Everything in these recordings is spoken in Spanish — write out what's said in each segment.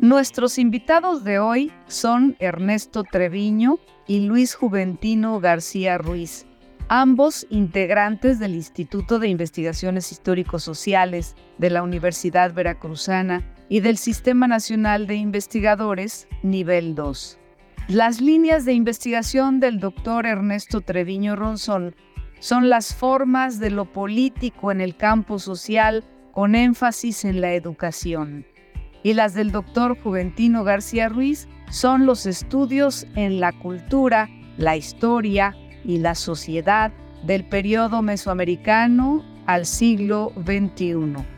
Nuestros invitados de hoy son Ernesto Treviño y Luis Juventino García Ruiz, ambos integrantes del Instituto de Investigaciones Históricos Sociales de la Universidad Veracruzana y del Sistema Nacional de Investigadores Nivel 2. Las líneas de investigación del doctor Ernesto Treviño Ronzón son las formas de lo político en el campo social con énfasis en la educación. Y las del doctor Juventino García Ruiz son los estudios en la cultura, la historia y la sociedad del periodo mesoamericano al siglo XXI.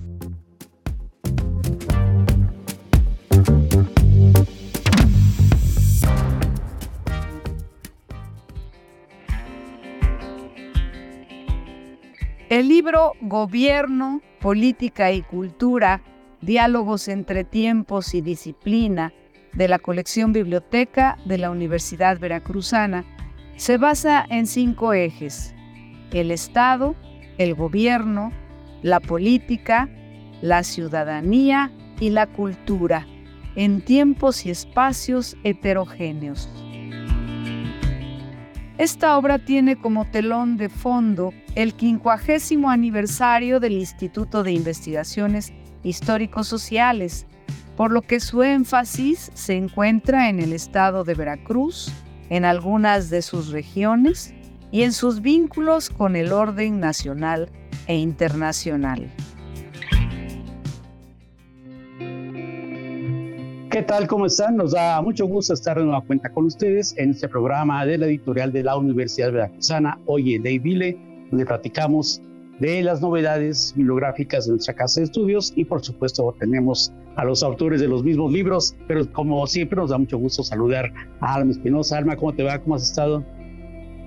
Libro Gobierno, Política y Cultura, Diálogos entre Tiempos y Disciplina de la colección Biblioteca de la Universidad Veracruzana se basa en cinco ejes. El Estado, el gobierno, la política, la ciudadanía y la cultura, en tiempos y espacios heterogéneos. Esta obra tiene como telón de fondo el quincuagésimo aniversario del Instituto de Investigaciones Históricos Sociales, por lo que su énfasis se encuentra en el estado de Veracruz, en algunas de sus regiones y en sus vínculos con el orden nacional e internacional. ¿Qué tal? ¿Cómo están? Nos da mucho gusto estar de nueva cuenta con ustedes en este programa de la editorial de la Universidad Veracruzana, hoy en Vile, donde platicamos de las novedades bibliográficas de nuestra casa de estudios y por supuesto tenemos a los autores de los mismos libros, pero como siempre nos da mucho gusto saludar a Alma Espinosa. Alma, ¿cómo te va? ¿Cómo has estado?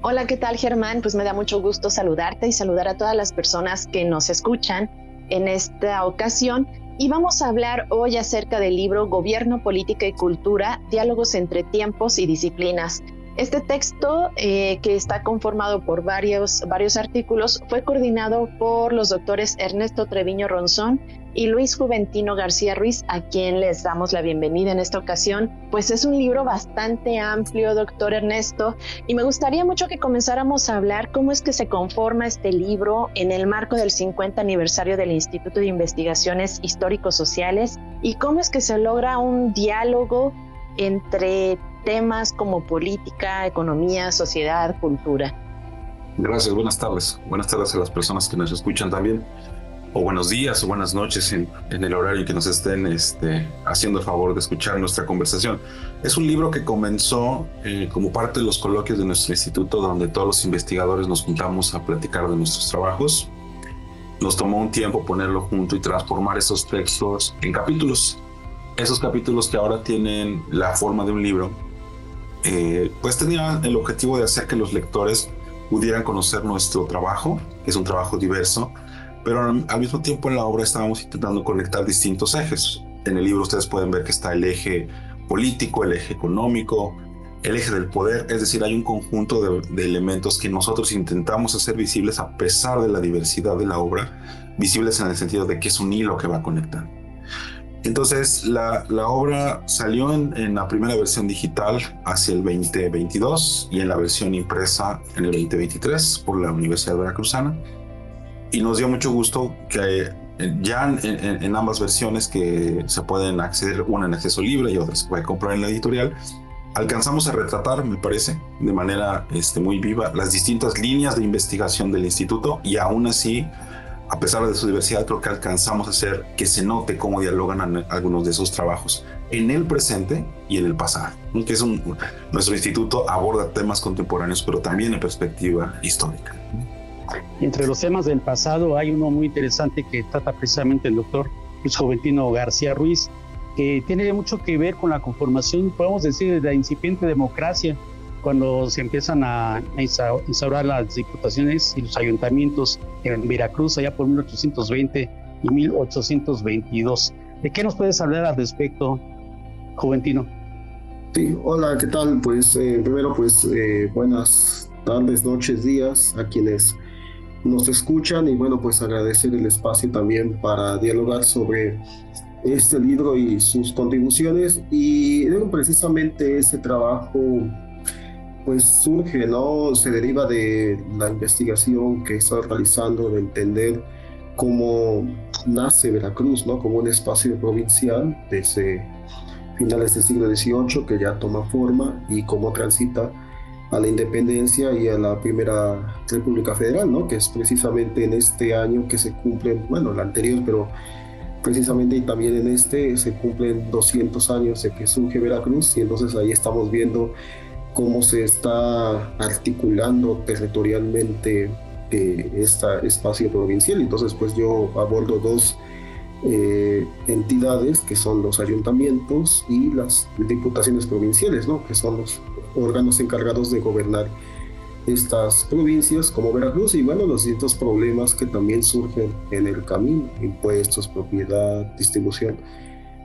Hola, ¿qué tal Germán? Pues me da mucho gusto saludarte y saludar a todas las personas que nos escuchan en esta ocasión y vamos a hablar hoy acerca del libro Gobierno, Política y Cultura, Diálogos entre Tiempos y Disciplinas. Este texto, eh, que está conformado por varios, varios artículos, fue coordinado por los doctores Ernesto Treviño Ronzón y Luis Juventino García Ruiz, a quien les damos la bienvenida en esta ocasión. Pues es un libro bastante amplio, doctor Ernesto, y me gustaría mucho que comenzáramos a hablar cómo es que se conforma este libro en el marco del 50 aniversario del Instituto de Investigaciones Históricos Sociales y cómo es que se logra un diálogo entre temas como política, economía, sociedad, cultura. Gracias, buenas tardes. Buenas tardes a las personas que nos escuchan también o buenos días o buenas noches en, el horario que nos estén este, haciendo el favor de escuchar nuestra conversación. Es un libro que comenzó eh, como parte de los coloquios de nuestro instituto, donde todos los investigadores nos juntamos a platicar de nuestros trabajos. Nos tomó un tiempo ponerlo junto y transformar esos textos en capítulos. Esos capítulos que ahora tienen la forma de un libro, eh, pues tenían el objetivo de hacer que los lectores pudieran conocer nuestro trabajo, que es un trabajo diverso, pero al mismo tiempo en la obra estábamos intentando conectar distintos ejes. En el libro ustedes pueden ver que está el eje político, el eje económico, el eje del poder, es decir, hay un conjunto de, elementos que nosotros intentamos hacer visibles a pesar de la diversidad de la obra, visibles en el sentido de que es un hilo que va a conectar. Entonces, la, obra salió en, en, la primera versión digital hacia el 2022 y en la versión impresa en el 2023 por la Universidad Veracruzana y nos dio mucho gusto que eh, ya en, ambas versiones que se pueden acceder, una en acceso libre y otra se puede comprar en la editorial, alcanzamos a retratar, me parece, de manera este, muy viva las distintas líneas de investigación del instituto y aún así, a pesar de su diversidad, creo que alcanzamos a hacer que se note cómo dialogan algunos de esos trabajos en el presente y en el pasado, que es un, nuestro instituto aborda temas contemporáneos, pero también en perspectiva histórica. Entre los temas del pasado hay uno muy interesante que trata precisamente el doctor Luis Joventino García Ruiz, que tiene mucho que ver con la conformación, podemos decir, de la incipiente democracia, cuando se empiezan a instaurar las diputaciones y los ayuntamientos en Veracruz allá por 1820 y 1822. ¿De qué nos puedes hablar al respecto, Juventino? Sí, hola, ¿qué tal? Pues eh, primero, pues eh, buenas tardes, noches, días a quienes nos escuchan y bueno, pues agradecer el espacio también para dialogar sobre este libro y sus contribuciones y precisamente ese trabajo pues surge, ¿no? Se deriva de la investigación que está realizando de entender cómo nace Veracruz, ¿no? Como un espacio provincial desde finales del siglo XVIII que ya toma forma y cómo transita a la independencia y a la primera República Federal, ¿no? Que es precisamente en este año que se cumple, bueno, el anterior, pero precisamente y también en este se cumplen 200 años de que surge Veracruz y entonces ahí estamos viendo cómo se está articulando territorialmente eh, este espacio provincial. Entonces, pues yo abordo dos eh, entidades que son los ayuntamientos y las diputaciones provinciales, ¿no? que son los órganos encargados de gobernar estas provincias como Veracruz y bueno, los distintos problemas que también surgen en el camino, impuestos, propiedad, distribución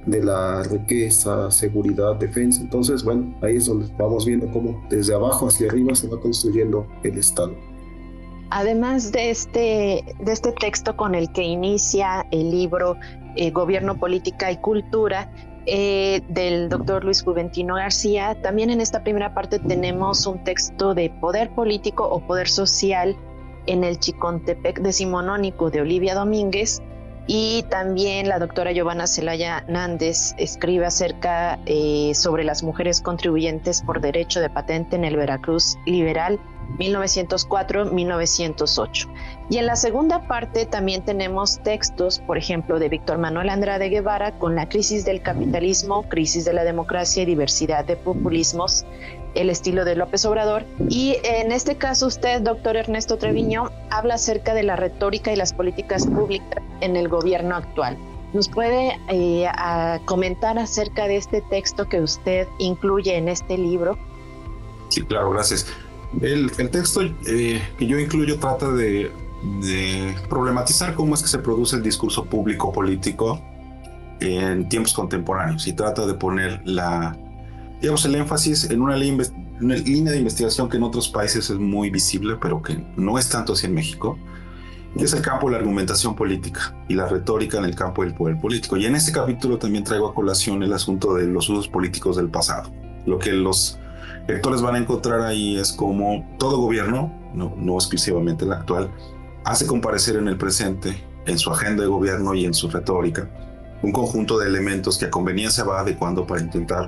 de la riqueza, seguridad, defensa. Entonces, bueno, ahí es donde vamos viendo cómo desde abajo hacia arriba se va construyendo el Estado. Además de este, de este texto con el que inicia el libro eh, Gobierno, Política y Cultura, eh, del doctor Luis Juventino García. También en esta primera parte tenemos un texto de poder político o poder social en el Chicontepec decimonónico de Olivia Domínguez. Y también la doctora Giovanna Celaya Nández escribe acerca eh, sobre las mujeres contribuyentes por derecho de patente en el Veracruz liberal 1904-1908. Y en la segunda parte también tenemos textos, por ejemplo, de Víctor Manuel Andrade Guevara con la crisis del capitalismo, crisis de la democracia y diversidad de populismos, el estilo de López Obrador. Y en este caso usted, doctor Ernesto Treviño, habla acerca de la retórica y las políticas públicas en el gobierno actual. ¿Nos puede eh, comentar acerca de este texto que usted incluye en este libro? Sí, claro, gracias. El, texto eh, que yo incluyo trata de, problematizar cómo es que se produce el discurso público político en tiempos contemporáneos y trata de poner la, digamos, el énfasis en una, línea de investigación que en otros países es muy visible, pero que no es tanto así en México, y es el campo de la argumentación política y la retórica en el campo del poder político. Y en este capítulo también traigo a colación el asunto de los usos políticos del pasado, lo que los lectores van a encontrar ahí es como todo gobierno, no, no exclusivamente el actual, hace comparecer en el presente, en su agenda de gobierno y en su retórica, un conjunto de elementos que a conveniencia va adecuando para intentar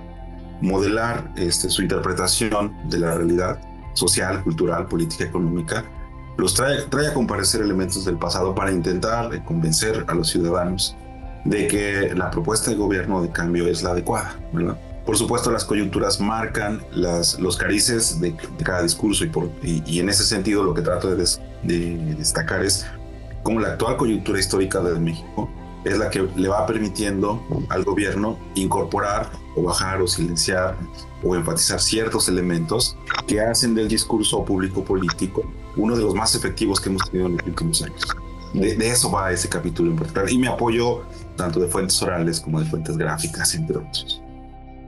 modelar este, su interpretación de la realidad social, cultural, política, económica, los trae, trae a comparecer elementos del pasado para intentar eh, convencer a los ciudadanos de que la propuesta de gobierno de cambio es la adecuada, ¿verdad? Por supuesto, las coyunturas marcan las, los carices de, cada discurso y, en ese sentido lo que trato de, de, destacar es cómo la actual coyuntura histórica de México es la que le va permitiendo al gobierno incorporar o bajar o silenciar o enfatizar ciertos elementos que hacen del discurso público político uno de los más efectivos que hemos tenido en los últimos años. De, de, eso va ese capítulo en particular y me apoyo tanto de fuentes orales como de fuentes gráficas, entre otros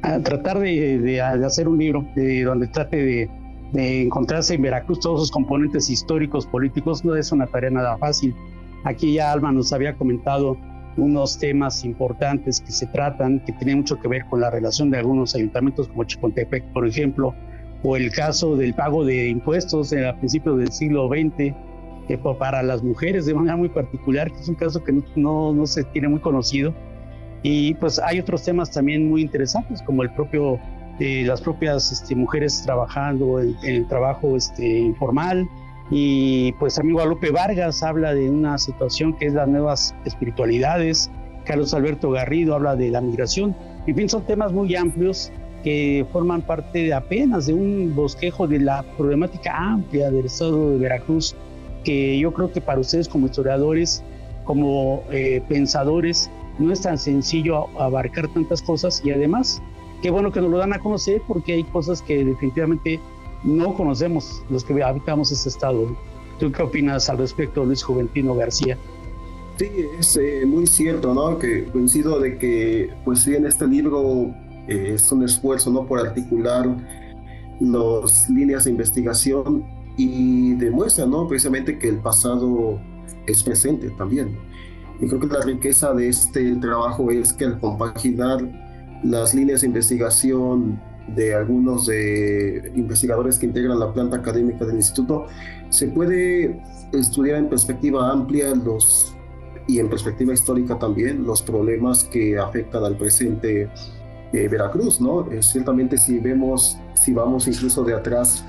a tratar de, hacer un libro donde trate de, encontrarse en Veracruz todos sus componentes históricos, políticos, no es una tarea nada fácil. Aquí ya Alma nos había comentado unos temas importantes que se tratan, que tienen mucho que ver con la relación de algunos ayuntamientos como Chicontepec, por ejemplo, o el caso del pago de impuestos a principios del siglo XX, que para las mujeres de manera muy particular, que es un caso que no, no se tiene muy conocido, y pues hay otros temas también muy interesantes, como el propio, eh, las propias este, mujeres trabajando en, el trabajo este, informal. Y pues amigo Guadalupe Vargas habla de una situación que es las nuevas espiritualidades. Carlos Alberto Garrido habla de la migración. En fin, son temas muy amplios que forman parte de apenas de un bosquejo de la problemática amplia del estado de Veracruz, que yo creo que para ustedes como historiadores, como eh, pensadores, no es tan sencillo abarcar tantas cosas y además, qué bueno que nos lo dan a conocer porque hay cosas que definitivamente no conocemos los que habitamos ese estado. ¿Tú qué opinas al respecto, Luis Juventino García? Sí, es eh, muy cierto, ¿no? Que coincido de que, pues sí, en este libro eh, es un esfuerzo, ¿no? Por articular las líneas de investigación y demuestra, ¿no? Precisamente que el pasado es presente también. Y creo que la riqueza de este trabajo es que al compaginar las líneas de investigación de algunos de investigadores que integran la planta académica del instituto, se puede estudiar en perspectiva amplia los y en perspectiva histórica también los problemas que afectan al presente eh, Veracruz, ¿no? Eh, ciertamente si vemos, si vamos incluso de atrás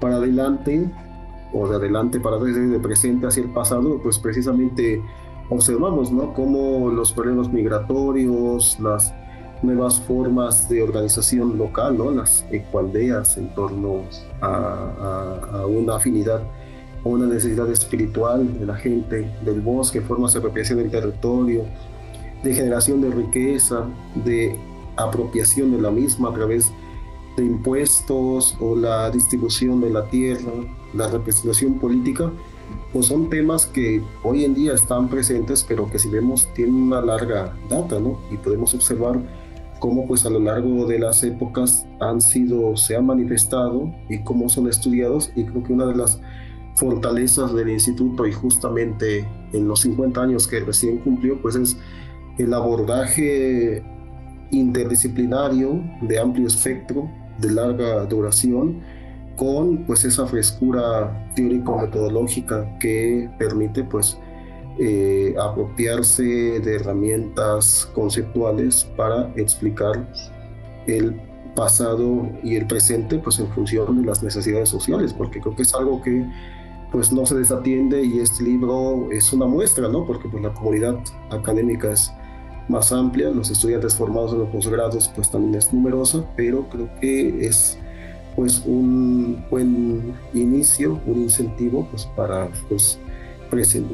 para adelante o de adelante para desde de presente hacia el pasado, pues precisamente observamos, ¿no? Cómo los problemas migratorios, las nuevas formas de organización local, ¿no? Las ecualdeas en torno a, a una afinidad una necesidad espiritual de la gente, del bosque, formas de apropiación del territorio, de generación de riqueza, de apropiación de la misma a través de impuestos o la distribución de la tierra, la representación política, pues son temas que hoy en día están presentes, pero que si vemos tienen una larga data, ¿no? Y podemos observar cómo pues a lo largo de las épocas han sido, se han manifestado y cómo son estudiados y creo que una de las fortalezas del instituto y justamente en los 50 años que recién cumplió, pues es el abordaje interdisciplinario de amplio espectro, de larga duración, con pues esa frescura teórico-metodológica que permite pues eh, apropiarse de herramientas conceptuales para explicar el pasado y el presente pues en función de las necesidades sociales, porque creo que es algo que pues no se desatiende y este libro es una muestra, ¿no? Porque pues la comunidad académica es más amplia, los estudiantes formados en los posgrados pues también es numerosa, pero creo que es pues un buen inicio, un incentivo pues para pues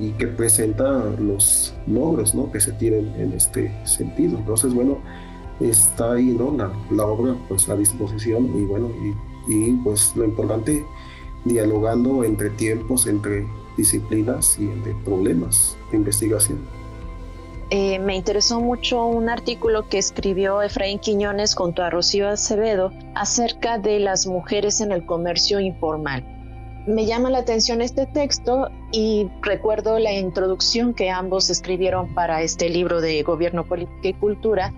y que presenta los logros ¿no? que se tienen en este sentido. Entonces, bueno, está ahí ¿no? la, obra pues a disposición y bueno, y, y pues lo importante dialogando entre tiempos, entre disciplinas y entre problemas de investigación. Eh, me interesó mucho un artículo que escribió Efraín Quiñones junto a Rocío Acevedo acerca de las mujeres en el comercio informal. Me llama la atención este texto y recuerdo la introducción que ambos escribieron para este libro de Gobierno, Política y Cultura,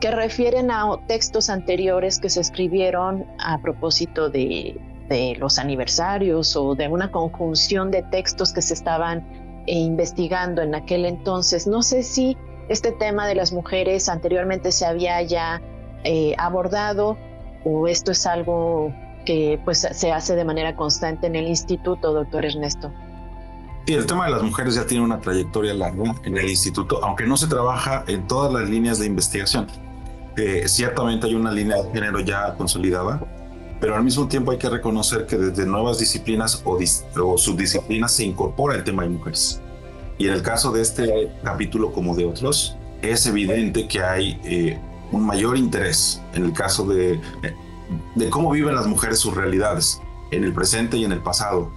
que refieren a textos anteriores que se escribieron a propósito de de los aniversarios o de una conjunción de textos que se estaban eh, investigando en aquel entonces. No sé si este tema de las mujeres anteriormente se había ya eh, abordado o esto es algo que pues se hace de manera constante en el instituto, doctor Ernesto. Sí, el tema de las mujeres ya tiene una trayectoria larga en el instituto, aunque no se trabaja en todas las líneas de investigación. Eh, ciertamente hay una línea de género ya consolidada, pero al mismo tiempo hay que reconocer que desde nuevas disciplinas o, subdisciplinas se incorpora el tema de mujeres. Y en el caso de este capítulo como de otros, es evidente que hay eh, un mayor interés en el caso de, de cómo viven las mujeres sus realidades, en el presente y en el pasado,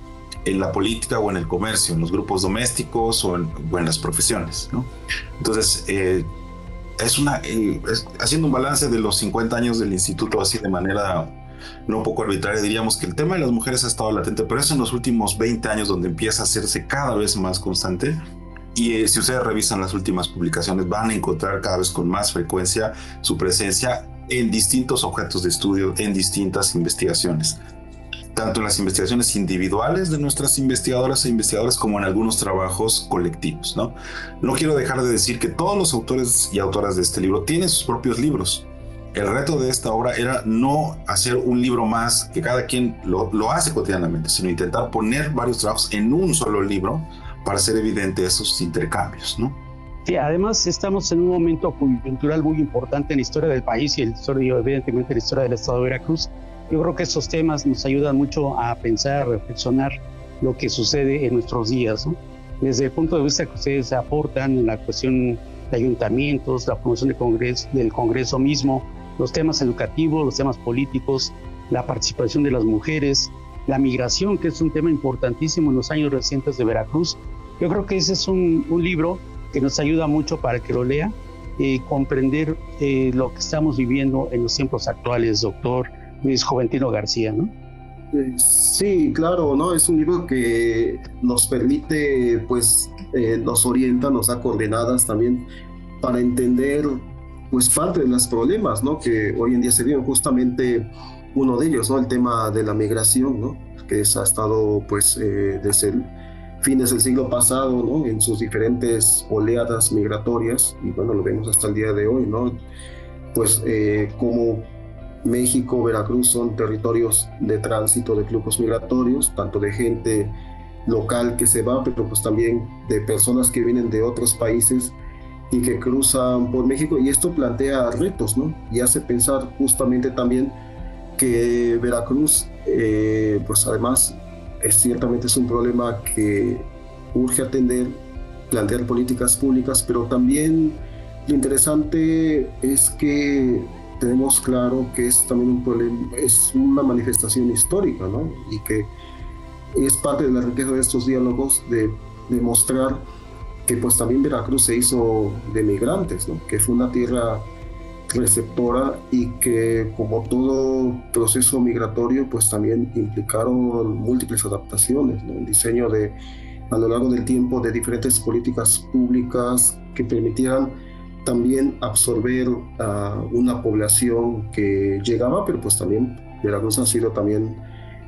en la política o en el comercio, en los grupos domésticos o en, las profesiones. ¿no? Entonces, eh, es una, eh, haciendo un balance de los 50 años del instituto así de manera no un poco arbitraria, diríamos que el tema de las mujeres ha estado latente, pero es en los últimos 20 años donde empieza a hacerse cada vez más constante. Y eh, si ustedes revisan las últimas publicaciones, van a encontrar cada vez con más frecuencia su presencia en distintos objetos de estudio, en distintas investigaciones tanto en las investigaciones individuales de nuestras investigadoras e investigadores como en algunos trabajos colectivos. ¿no? no quiero dejar de decir que todos los autores y autoras de este libro tienen sus propios libros el reto de esta obra era no hacer un libro más que cada quien lo, hace cotidianamente, sino intentar poner varios trabajos en un solo libro para hacer evidente esos intercambios, ¿no? Sí, además estamos en un momento cultural muy importante en la historia del país y el evidentemente en la historia del Estado de Veracruz. Yo creo que esos temas nos ayudan mucho a pensar, a reflexionar lo que sucede en nuestros días. Desde el punto de vista que ustedes aportan en la cuestión de ayuntamientos, la promoción del Congreso, del Congreso mismo, los temas educativos, los temas políticos, la participación de las mujeres, la migración, que es un tema importantísimo en los años recientes de Veracruz. Yo creo que ese es un, libro que nos ayuda mucho para que lo lea y comprender eh, lo que estamos viviendo en los tiempos actuales, doctor Luis Juventino García, ¿no? Sí, claro, ¿no? Es un libro que nos permite, pues, eh, nos orienta, nos da coordenadas también para entender, pues, parte de los problemas, ¿no? Que hoy en día se viven justamente uno de ellos, ¿no? El tema de la migración, ¿no? Que ha estado, pues, desde el fines del siglo pasado, ¿no? En sus diferentes oleadas migratorias, y bueno, lo vemos hasta el día de hoy, ¿no? Pues eh, como México, Veracruz son territorios de tránsito de flujos migratorios, tanto de gente local que se va, pero pues también de personas que vienen de otros países y que cruzan por México y esto plantea retos, ¿no? Y hace pensar justamente también que Veracruz, eh, pues además es, ciertamente es un problema que urge atender, plantear políticas públicas, pero también lo interesante es que tenemos claro que es también un problema, es una manifestación histórica, ¿no? Y que es parte de la riqueza de estos diálogos de demostrar que pues también Veracruz se hizo de migrantes, ¿no? Que fue una tierra receptora y que como todo proceso migratorio pues también implicaron múltiples adaptaciones, ¿no? el diseño de a lo largo del tiempo de diferentes políticas públicas que permitieran también absorber a una población que llegaba, pero pues también Veracruz ha sido también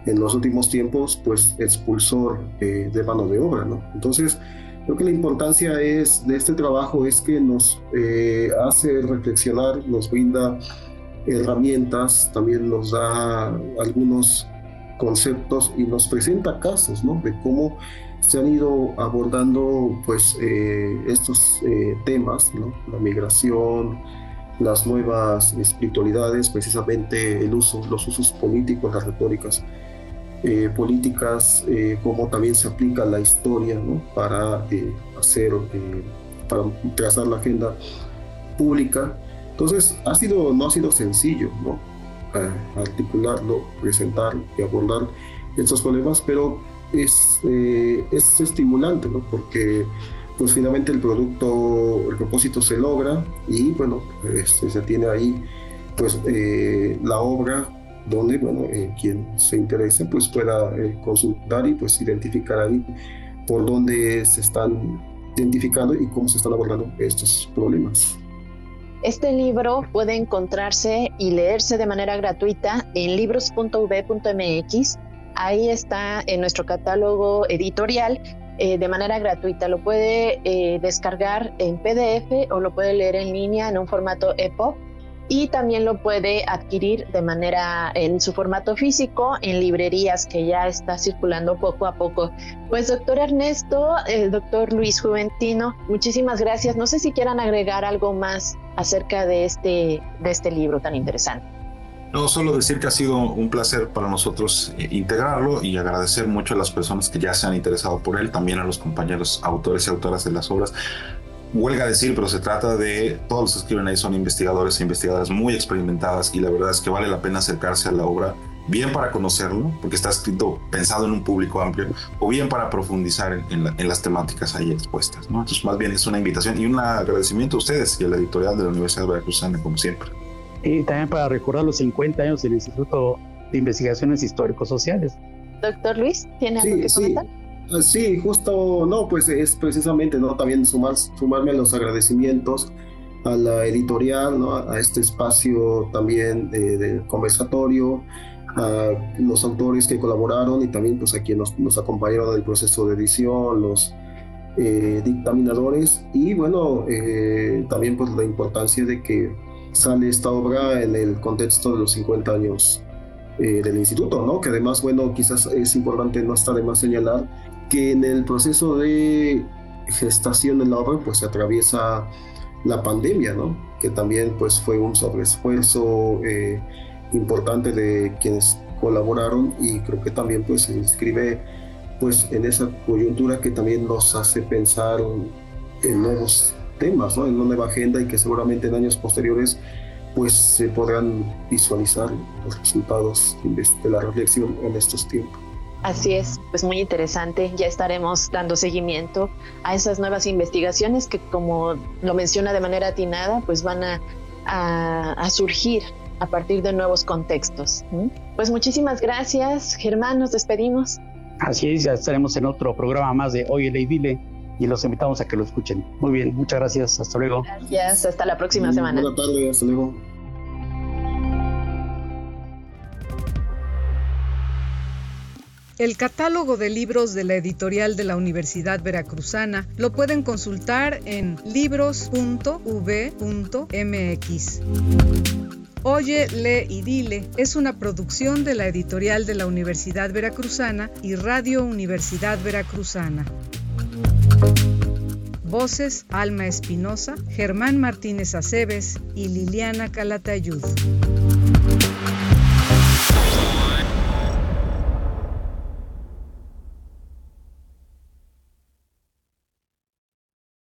en los últimos tiempos pues expulsor eh, de mano de obra, ¿no? Entonces, Creo que la importancia de este trabajo es que nos eh, hace reflexionar, nos brinda herramientas, también nos da algunos conceptos y nos presenta casos ¿no? de cómo se han ido abordando pues, eh, estos eh, temas, la migración, las nuevas espiritualidades, precisamente el uso, los usos políticos, las retóricas eh, políticas, eh, cómo también se aplica la historia para eh, hacer, para trazar la agenda pública. Entonces, ha sido, no ha sido sencillo ¿no? articularlo, presentar y abordar estos problemas, pero es, es estimulante, ¿no? porque pues finalmente el producto, el propósito se logra y bueno, este, se tiene ahí pues la obra donde, bueno, eh, quien se interese pues pueda eh, consultar y pues identificar ahí por dónde se están identificando y cómo se están abordando estos problemas. Este libro puede encontrarse y leerse de manera gratuita en libros.v.mx. Ahí está en nuestro catálogo editorial eh, de manera gratuita. Lo puede descargar en PDF o lo puede leer en línea en un formato EPUB y también lo puede adquirir de manera en su formato físico en librerías que ya está circulando poco a poco. Pues doctor Ernesto, el doctor Luis Juventino, muchísimas gracias. No sé si quieran agregar algo más acerca de este, de este libro tan interesante. No, solo decir que ha sido un placer para nosotros eh, integrarlo y agradecer mucho a las personas que ya se han interesado por él, también a los compañeros autores y autoras de las obras huelga decir, pero se trata de, todos los que escriben ahí son investigadores e investigadoras muy experimentadas y la verdad es que vale la pena acercarse a la obra, bien para conocerlo, porque está escrito pensado en un público amplio, o bien para profundizar en, las temáticas ahí expuestas. ¿no? Entonces, más bien es una invitación y un agradecimiento a ustedes y a la editorial de la Universidad de Veracruzana, como siempre. Y también para recordar los 50 años del Instituto de Investigaciones Histórico-Sociales. Doctor Luis, ¿tiene algo que comentar? Ah, sí, justo, no, pues es precisamente, ¿no? También sumar, sumarme a los agradecimientos a la editorial, ¿no? A este espacio también de, conversatorio, a los autores que colaboraron y también pues a quienes nos, acompañaron en el proceso de edición, los eh, dictaminadores y bueno, eh, también pues la importancia de que sale esta obra en el contexto de los 50 años eh, del instituto, ¿no? Que además, bueno, quizás es importante, no está de más señalar, que en el proceso de gestación de la obra pues se atraviesa la pandemia, ¿no? Que también pues fue un sobreesfuerzo eh, importante de quienes colaboraron y creo que también pues se inscribe pues en esa coyuntura que también nos hace pensar en nuevos temas, ¿no? En una nueva agenda y que seguramente en años posteriores pues se podrán visualizar los resultados de la reflexión en estos tiempos. Así es, pues muy interesante. Ya estaremos dando seguimiento a esas nuevas investigaciones que, como lo menciona de manera atinada, pues van a, a, surgir a partir de nuevos contextos. Pues muchísimas gracias, Germán, nos despedimos. Así es, ya estaremos en otro programa más de Hoy el Dile y los invitamos a que lo escuchen. Muy bien, muchas gracias, hasta luego. Gracias, hasta la próxima semana. Buenas tardes, hasta luego. El catálogo de libros de la editorial de la Universidad Veracruzana lo pueden consultar en libros.v.mx. Oye, lee y dile es una producción de la editorial de la Universidad Veracruzana y Radio Universidad Veracruzana. Voces Alma Espinosa, Germán Martínez Aceves y Liliana Calatayud.